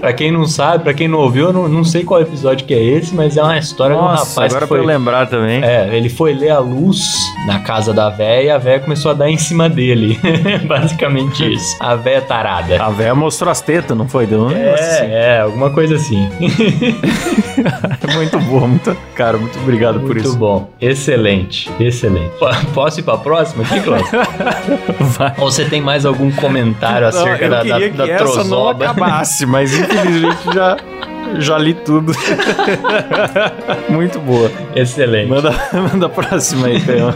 Pra quem não sabe, pra quem não ouviu, eu não, não sei qual episódio que é esse, mas é uma história de um Nossa, rapaz agora que foi... pra eu lembrar também. É, ele foi ler a luz na casa da véia e a véia começou a dar em cima dele. Basicamente isso. A véia tarada. A véia mostrou as tetas, não foi? Deu um negócio assim. É, é, alguma coisa assim. É muito boa, muito. Cara, muito obrigado por Muito isso. bom. Excelente, excelente. Po- Posso ir pra próxima aqui, Cláudio? Vai. Ou você tem mais algum comentário Não, acerca eu da, da, queria da que essa não trozoba? acabasse, mas infelizmente já, já li tudo. muito boa. Excelente. Manda, manda a próxima aí, Peão.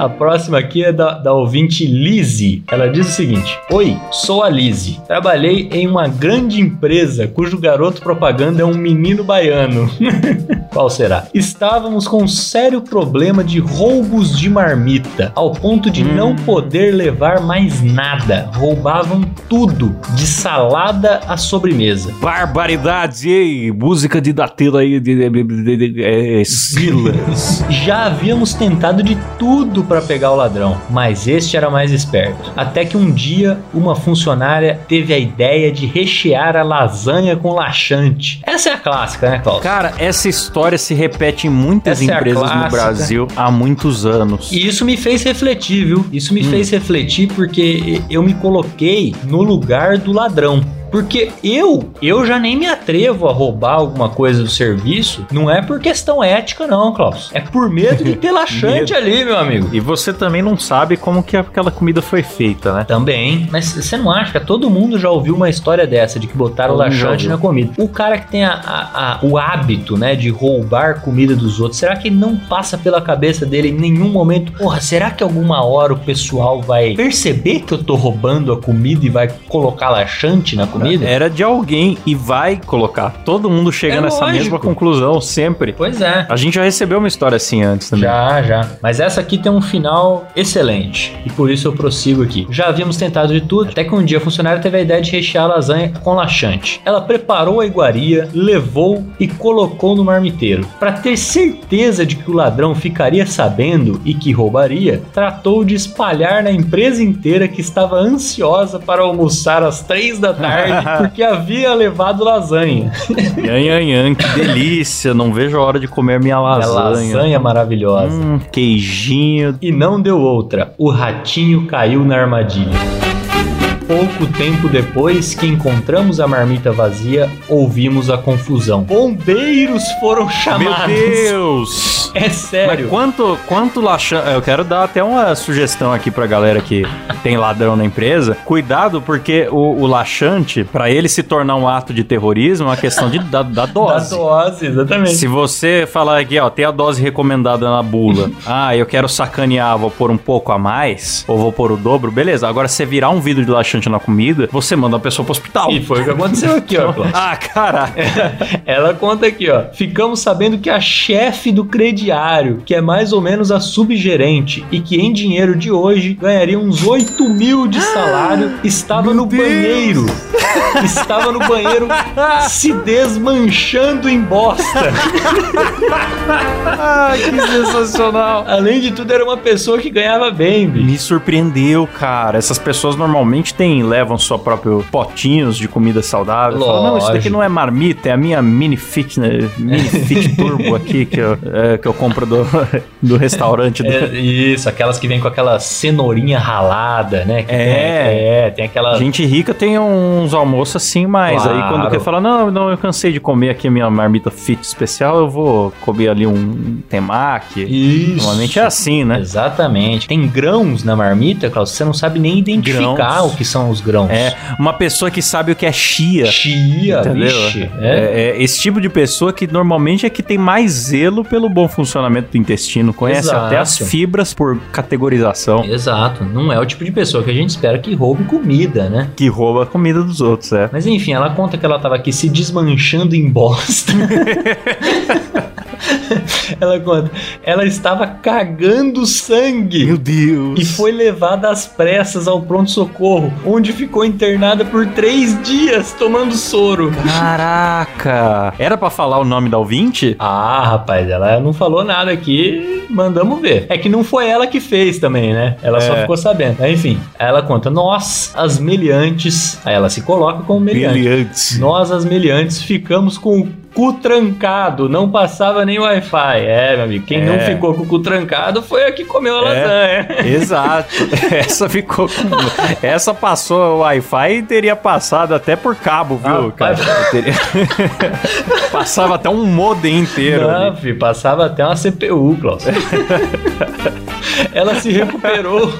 A próxima aqui é da, da ouvinte Lizzie. Ela diz o seguinte: Oi, sou a Lizzie. Trabalhei em uma grande empresa cujo garoto propaganda é um menino baiano. Qual será? Estávamos com um sério problema de roubos de marmita, ao ponto de não poder levar mais nada. Roubavam tudo, de salada à sobremesa. Barbaridade, ei, música de Datila aí, de, de, de, de- de- é, Silas. Já havíamos tentado de tudo para pegar o ladrão, mas este era mais esperto. Até que um dia uma funcionária teve a ideia de rechear a lasanha com laxante. Essa é a clássica, né, Klaus? Cara, essa história se repete em muitas Essa é empresas no clássica. Brasil há muitos anos. E isso me fez refletir, viu? Isso me fez refletir porque eu me coloquei no lugar do ladrão. Porque eu, eu já nem me atrevo a roubar alguma coisa do serviço. Não é por questão ética, não, Klaus. É por medo de ter laxante ali, meu amigo. E você também não sabe como que aquela comida foi feita, né? Também. Mas você não acha que todo mundo já ouviu uma história dessa, de que botaram Todo laxante na comida? O cara que tem a- a- a- o hábito, né, de roubar comida dos outros, será que ele não passa pela cabeça dele em nenhum momento? Porra, será que alguma hora o pessoal vai perceber que eu tô roubando a comida e vai colocar laxante na comida? Era de alguém e vai colocar. Todo mundo chega É nessa lógico. mesma conclusão sempre. Pois é. A gente já recebeu uma história assim antes também. Já, já. Mas essa aqui tem um final excelente. E por isso eu prossigo aqui. Já havíamos tentado de tudo, até que um dia a funcionária teve a ideia de rechear a lasanha com laxante. Ela preparou a iguaria, levou e colocou no marmiteiro. Para ter certeza de que o ladrão ficaria sabendo e que roubaria, tratou de espalhar na empresa inteira que estava ansiosa para almoçar às três da tarde tarde porque havia levado lasanha. Yan, que delícia. Não vejo a hora de comer minha lasanha. lasanha maravilhosa. Hum, queijinho. E não deu outra. O ratinho caiu na armadilha. Pouco tempo depois que encontramos a marmita vazia, ouvimos a confusão. Bombeiros foram Meu chamados. Deus! É sério. Mas quanto, quanto laxante. Eu quero dar até uma sugestão aqui pra galera que tem ladrão na empresa. Cuidado, porque o, o laxante, pra ele se tornar um ato de terrorismo, é uma questão de, da, da Da dose. dose, exatamente. Se você falar aqui, ó, tem a dose recomendada na bula. ah, eu quero sacanear, vou pôr um pouco a mais, ou vou pôr o dobro, beleza. Agora, se você virar um vidro de laxante na comida, você manda a pessoa pro hospital. E foi o que aconteceu aqui, ó. Cláudio. Ah, caralho. Ela conta aqui, ó. Ficamos sabendo que a chefe do crediário, que é mais ou menos a subgerente, e que em dinheiro de hoje ganharia uns 8 mil de salário, estava no banheiro. Estava no banheiro se desmanchando em bosta. Ai, que sensacional. Além de tudo, era uma pessoa que ganhava bem, bicho. Me surpreendeu, cara. Essas pessoas normalmente têm, levam sua próprio potinhos de comida saudável. Falam, não, isso daqui não é marmita, é a minha mini fitness, mini fit turbo aqui que eu, é, que eu compro do, do restaurante. do- É, isso, aquelas que vem com aquela cenourinha ralada, né? Que É. Tem, é, tem aquela. Gente rica tem uns almoços assim, mas aí quando Claro. quer falar, não, não, eu cansei de comer aqui a minha marmita fit especial, eu vou comer ali um temaki. Isso. Normalmente é assim, né? Exatamente. Tem grãos na marmita, Klaus, você não sabe nem identificar Grãos. o que são os grãos. É, uma pessoa que sabe o que é chia. Chia, Entendeu? vixe. É. É, é esse tipo de pessoa que normalmente é que tem mais zelo pelo bom funcionamento do intestino, conhece Exato. até as fibras por categorização, Exato. Não é o tipo de pessoa que a gente espera que roube comida, né? que rouba a comida dos outros, é. Mas enfim, ela conta que ela tava aqui se desmanchando em bosta. ela conta, ela estava cagando sangue. Deus. E foi levada às pressas ao pronto-socorro, onde ficou internada por três dias tomando soro. Caraca! Era pra falar o nome da ouvinte? Ah, rapaz, ela não falou nada aqui, mandamos ver. É que não foi ela que fez também, né? Ela só É. ficou sabendo. Mas, Enfim, ela conta, nós, as meliantes, aí ela se coloca como meliante. Brilhante. Nós, as meliantes, ficamos com o cu trancado, não passava nem Wi-Fi. É, meu amigo, quem É. não ficou com o cu trancado foi a que comeu a É. lasanha. Exato. Essa ficou com... Essa passou o Wi-Fi e teria passado até por cabo, viu, Ah, cara? Teria- Passava até um modem inteiro. Não, filho, passava até uma CPU, Klaus. Ela se recuperou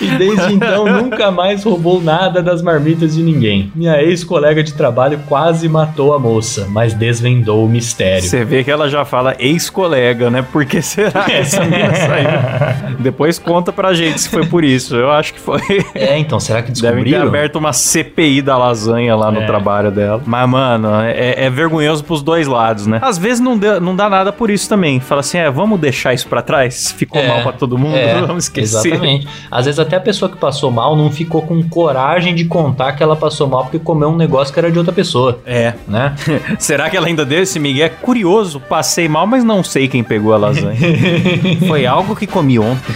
e desde então nunca mais roubou nada das marmitas de ninguém. Minha ex-colega de trabalho quase matou a moça, mas desvendou o mistério. Você vê que ela já fala ex-colega, né? Por que será que essa mina saiu? Depois conta pra gente se foi por isso. Eu acho que foi. É, então, será que Devem ter descobriram? aberto uma CPI da lasanha lá no É. trabalho dela. Mas, mano, é, é vergonhoso pros dois lados, né? Às vezes não, dá- não dá nada por isso também. Fala assim, é, vamos deixar isso pra trás? Ficou É, mal pra todo mundo? é, vamos esquecer. Exatamente. Às vezes até a pessoa que passou mal não ficou com coragem de contar que ela passou mal porque comeu um negócio que era de outra pessoa, É. né? Será que ela ainda deu esse migué? É curioso, passei mal, mas não sei quem pegou a lasanha. Foi algo que comi ontem.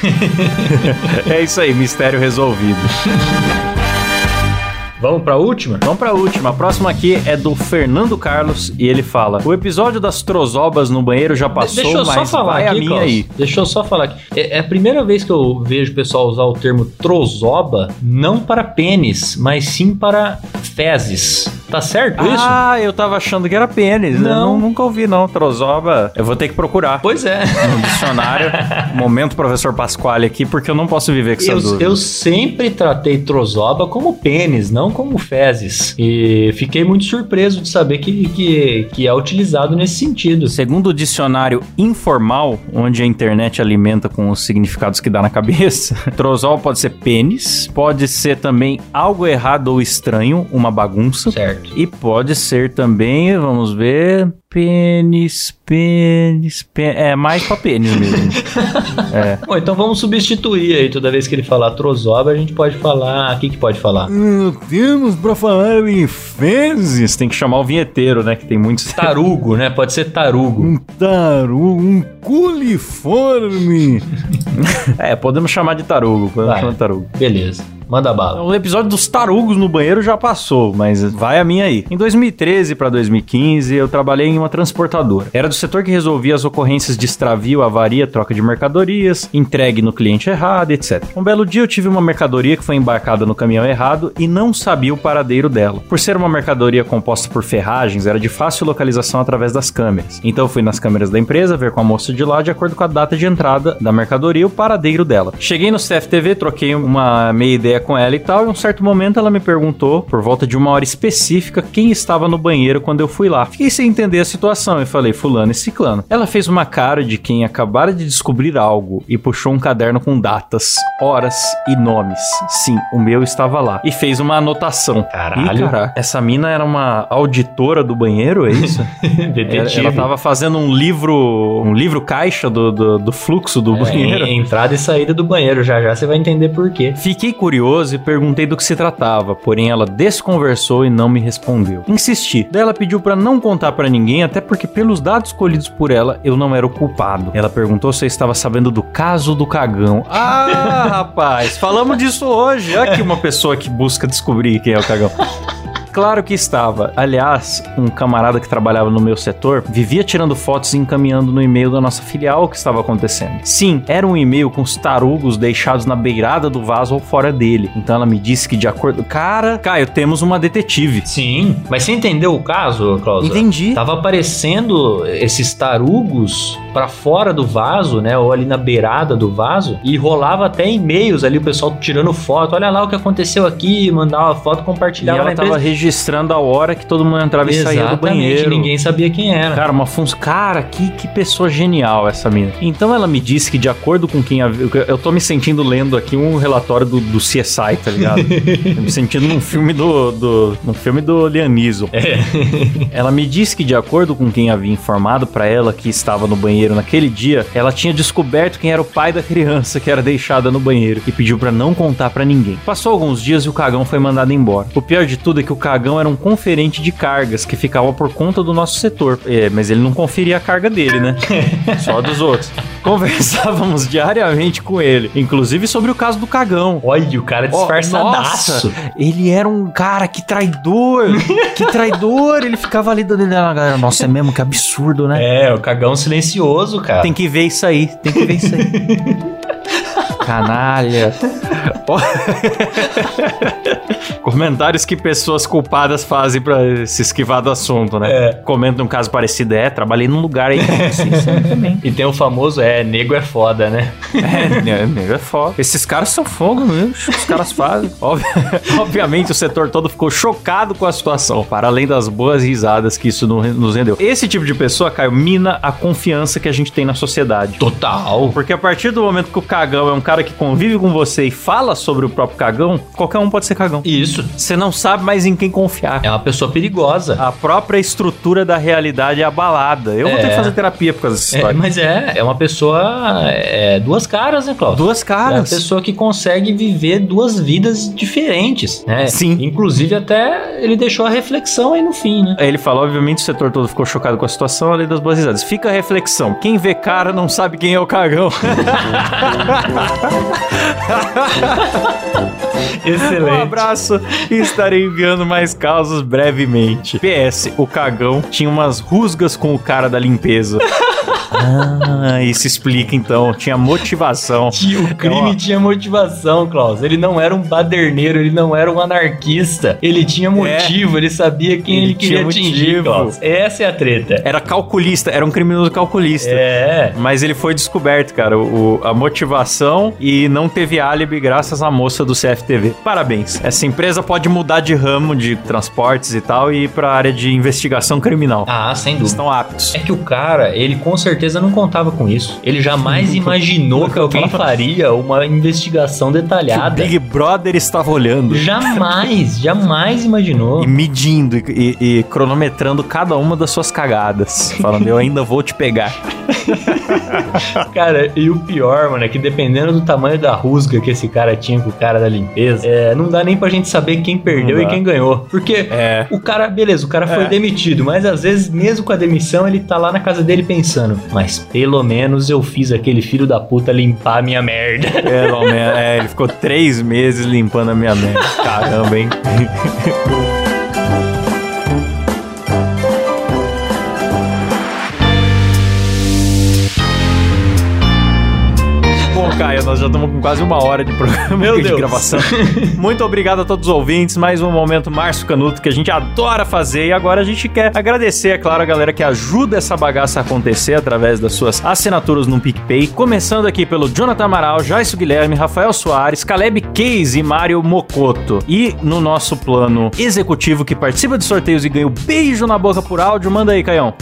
é isso aí, mistério resolvido. Vamos pra última? Vamos pra última. A próxima aqui é do Fernando Carlos e ele fala: O episódio das trozobas no banheiro já passou, Deixa eu só mas falar aqui, a minha Klaus. aí. Deixa eu só falar aqui. É, é a primeira vez que eu vejo o pessoal usar o termo trozoba não para pênis, mas sim para fezes. Tá certo isso? Ah, eu tava achando que era pênis. Eu Não. nunca ouvi, não. Trozoba. Eu vou ter que procurar Pois é. no dicionário. Momento, professor Pasquale aqui, porque eu não posso viver com essa Eu, dúvida. eu sempre tratei trozoba como pênis, não como fezes. E fiquei muito surpreso de saber que, que, que é utilizado nesse sentido. Segundo o dicionário informal, onde a internet alimenta com os significados que dá na cabeça, trozol pode ser pênis, pode ser também algo errado ou estranho, uma bagunça. Certo. E pode ser também, vamos ver, pênis, pênis, pênis. É mais pra pênis mesmo. Bom, então vamos substituir aí. Toda vez que ele falar trozoba, a gente pode falar. O que, que pode falar? temos pra falar em fezes. Tem que chamar o vinheteiro, né? Que tem muitos. Tarugo, né? Pode ser tarugo. tarugo, um culiforme. é, podemos chamar de tarugo. Podemos Vai. chamar de tarugo. Beleza. Manda bala. O episódio dos tarugos no banheiro já passou, mas vai a minha aí. Em 2013 para 2015, eu trabalhei em uma transportadora. Era do setor que resolvia as ocorrências de extravio, avaria, troca de mercadorias, entregue no cliente errado, etc. Um belo dia eu tive uma mercadoria que foi embarcada no caminhão errado e não sabia o paradeiro dela. Por ser uma mercadoria composta por ferragens, era de fácil localização através das câmeras. Então eu fui nas câmeras da empresa ver com a moça de lá de acordo com a data de entrada da mercadoria e o paradeiro dela. Cheguei no CFTV, troquei uma meia ideia com ela e tal, e em um certo momento ela me perguntou, por volta de uma hora específica, quem estava no banheiro quando eu fui lá. Fiquei sem entender a situação e falei, fulano e ciclano. Ela fez uma cara de quem acabara de descobrir algo e puxou um caderno com datas, horas e nomes. Sim, o meu estava lá. E fez uma anotação. Caralho. Ih, caraca, essa mina era uma auditora do banheiro, é isso? ela, Detetive. ela tava fazendo um livro, um livro caixa do, do, do fluxo do É, banheiro. en- entrada e saída do banheiro. Já já você vai entender por quê. Fiquei curioso e perguntei do que se tratava, porém ela desconversou e não me respondeu. Insisti, daí ela pediu pra não contar pra ninguém, até porque pelos dados colhidos por ela, eu não era o culpado. Ela perguntou se eu estava sabendo do caso do cagão. Ah, rapaz, falamos disso hoje. Aqui uma pessoa que busca descobrir quem é o cagão. Claro que estava. Aliás, um camarada que trabalhava no meu setor vivia tirando fotos e encaminhando no e-mail da nossa filial o que estava acontecendo. Sim, era um e-mail com os tarugos deixados na beirada do vaso ou fora dele. Então ela me disse que de acordo. Cara, Caio, temos uma detetive. Sim, mas você entendeu o caso, Klaus? Entendi. Tava aparecendo esses tarugos pra fora do vaso, né? Ou ali na beirada do vaso. E rolava até e-mails ali, o pessoal tirando foto. Olha lá o que aconteceu aqui, mandava foto, E compartilhava ela na empresa. tava registrando a hora que todo mundo entrava e saía do Exatamente, banheiro. ninguém sabia quem era. Cara, uma função. Cara, que, que pessoa genial essa mina. Então ela me disse que, de acordo com quem. a- Eu tô me sentindo lendo aqui um relatório do, do CSI, tá ligado? Me sentindo num filme do. do num filme do Lianiso. É. Ela me disse que, de acordo com quem havia informado pra ela que estava no banheiro naquele dia, ela tinha descoberto quem era o pai da criança que era deixada no banheiro e pediu pra não contar pra ninguém. Passou alguns dias e o cagão foi mandado embora. O pior de tudo é que o cagão era um conferente de cargas que ficava por conta do nosso setor. É, mas ele não conferia a carga dele, né? Só dos outros. Conversávamos diariamente com ele, inclusive sobre o caso do cagão. Olha, o cara disfarçadaço. ele era um cara que traidor, que traidor. Ele ficava ali dando. Nossa, é mesmo que absurdo, né? É, o cagão cara. Tem que ver isso aí, tem que ver isso aí. Canalha. Comentários que pessoas culpadas fazem pra se esquivar do assunto, né? É. Comenta um caso parecido. É, trabalhei num lugar aí que também. E tem o famoso, é, nego é foda, né? É, né, nego é foda. Esses caras são fogo mesmo. Os caras fazem. Obvi- Obviamente, o setor todo ficou chocado com a situação, para além das boas risadas que isso no- nos rendeu. Esse tipo de pessoa, Caio, mina a confiança que a gente tem na sociedade. Total. Porque a partir do momento que o cagão é um cara que convive com você e fala sobre o próprio cagão, qualquer um pode ser cagão. Isso. Você não sabe mais em quem confiar. É uma pessoa perigosa. A própria estrutura da realidade é abalada. Eu vou ter É. que fazer terapia por causa dessa É, história. mas é, é uma pessoa. É, duas caras, né, Cláudio? Duas É uma caras. pessoa que consegue viver duas vidas diferentes, né? Sim. Inclusive, até ele deixou a reflexão aí no fim, né? Ele fala, obviamente o setor todo ficou chocado com a situação, além das boas risadas. Fica a reflexão, quem vê cara não sabe quem é o cagão. Um abraço e estarei enviando mais causas brevemente. PS, o cagão tinha umas rusgas com o cara da limpeza. Ah, isso explica então, tinha motivação. O crime Ó. tinha motivação, Klaus. Ele não era um baderneiro, ele não era um anarquista. Ele tinha motivo, ele sabia quem Ele ele, queria atingir. Klaus. Essa é a treta. Era calculista, era um criminoso calculista. É. Mas ele foi descoberto, cara, o, a motivação e não teve álibi graças à moça do CFTV. Parabéns. Essa empresa pode mudar de ramo de transportes e tal e ir pra área de investigação criminal. Ah, sem dúvida. Estão aptos. É que o cara, ele com certeza não contava com isso. Ele jamais imaginou que alguém faria uma investigação Que o detalhada. Big Brother estava olhando. Jamais, jamais imaginou. E medindo e, e- e cronometrando cada uma das suas cagadas. Falando, eu ainda vou te pegar. Cara, e o pior, mano, é que dependendo do tamanho da rusga que esse cara tinha com o cara da limpeza, é, não dá nem pra gente saber quem perdeu e quem ganhou. Porque É. o cara, beleza, o cara foi É. demitido, mas às vezes, mesmo com a demissão, ele tá lá na casa dele pensando: mas pelo menos eu fiz aquele filho da puta limpar a minha merda. Pelo menos, é, ele ficou três meses limpando a minha merda. Caramba, hein? Caio, nós já estamos com quase uma hora de programa Meu de Deus. gravação. Muito obrigado a todos os ouvintes. Mais um momento Márcio Canuto que a gente adora fazer. E agora a gente quer agradecer, é claro, a galera que ajuda essa bagaça a acontecer através das suas assinaturas no PicPay. Começando aqui pelo Jonathan Amaral, Jaisso Guilherme, Rafael Soares, Caleb Case e Mário Mocoto. E no nosso plano executivo que participa de sorteios e ganha o beijo na boca por áudio, manda aí, Caião.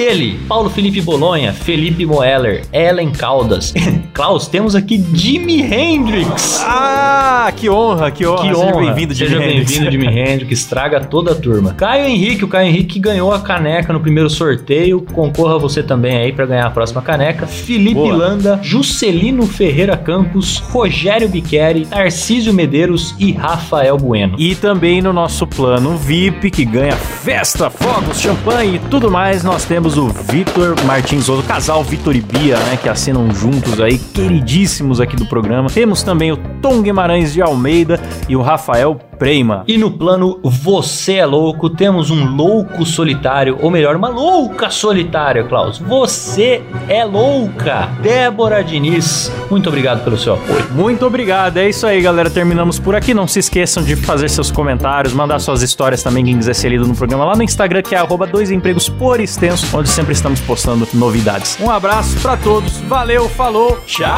Ele, Paulo Felipe Bolonha, Felipe Moeller, Ellen Caldas. Klaus, temos aqui Jimi Hendrix. Ah, que honra, que honra. Que Seja bem-vindo, Jimi Seja Hendrix. bem-vindo, Jimi Hendrix. Estraga toda a turma. Caio Henrique, o Caio Henrique ganhou a caneca no primeiro sorteio. Concorra você também aí pra ganhar a próxima caneca. Felipe Boa. Landa, Juscelino Ferreira Campos, Rogério Biqueri, Tarcísio Medeiros e Rafael Bueno. E também no nosso plano VIP, que ganha festa, fogos, champanhe e tudo mais, nós temos o Vitor Martins, o casal Vitor e Bia, né, que assinam juntos aí, queridíssimos aqui do programa. Temos também o Tom Guimarães de Almeida e o Rafael E no plano Você é Louco, temos um louco solitário, ou melhor, uma louca solitária, Klaus. Você é louca! Débora Diniz, muito obrigado pelo seu apoio. Muito obrigado, é isso aí, galera. Terminamos por aqui. Não se esqueçam de fazer seus comentários, mandar suas histórias também, quem quiser ser lido no programa lá no Instagram, que é arroba dois empregos por extenso, onde sempre estamos postando novidades. Um abraço pra todos, valeu, falou, tchau.